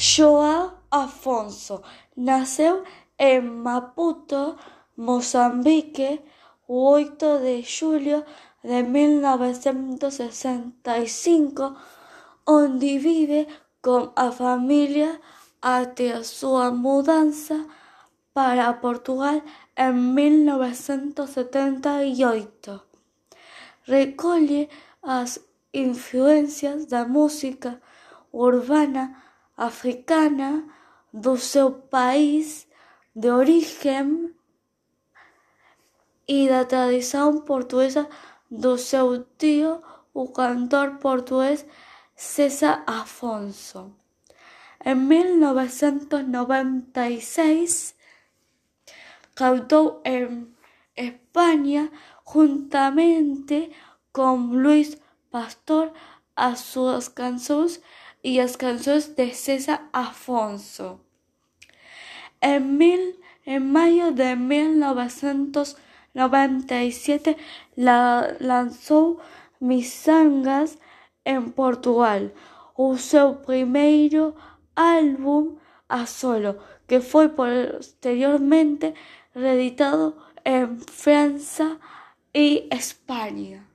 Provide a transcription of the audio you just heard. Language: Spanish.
João Afonso nasceu em Maputo, Moçambique, o 8 de julho de 1965, onde vive com a família até a sua mudança para Portugal em 1978. Recolhe as influências da música urbana africana do seu país de origem e da tradição portuguesa do seu tio, o cantor português César Afonso. Em 1996 cantou em Espanha juntamente com Luís Pastor as suas canções e as canções de César Afonso. Em, mil, em maio de 1997 la, lançou Miçangas em Portugal, o seu primeiro álbum a solo, que foi posteriormente reeditado en Francia y España.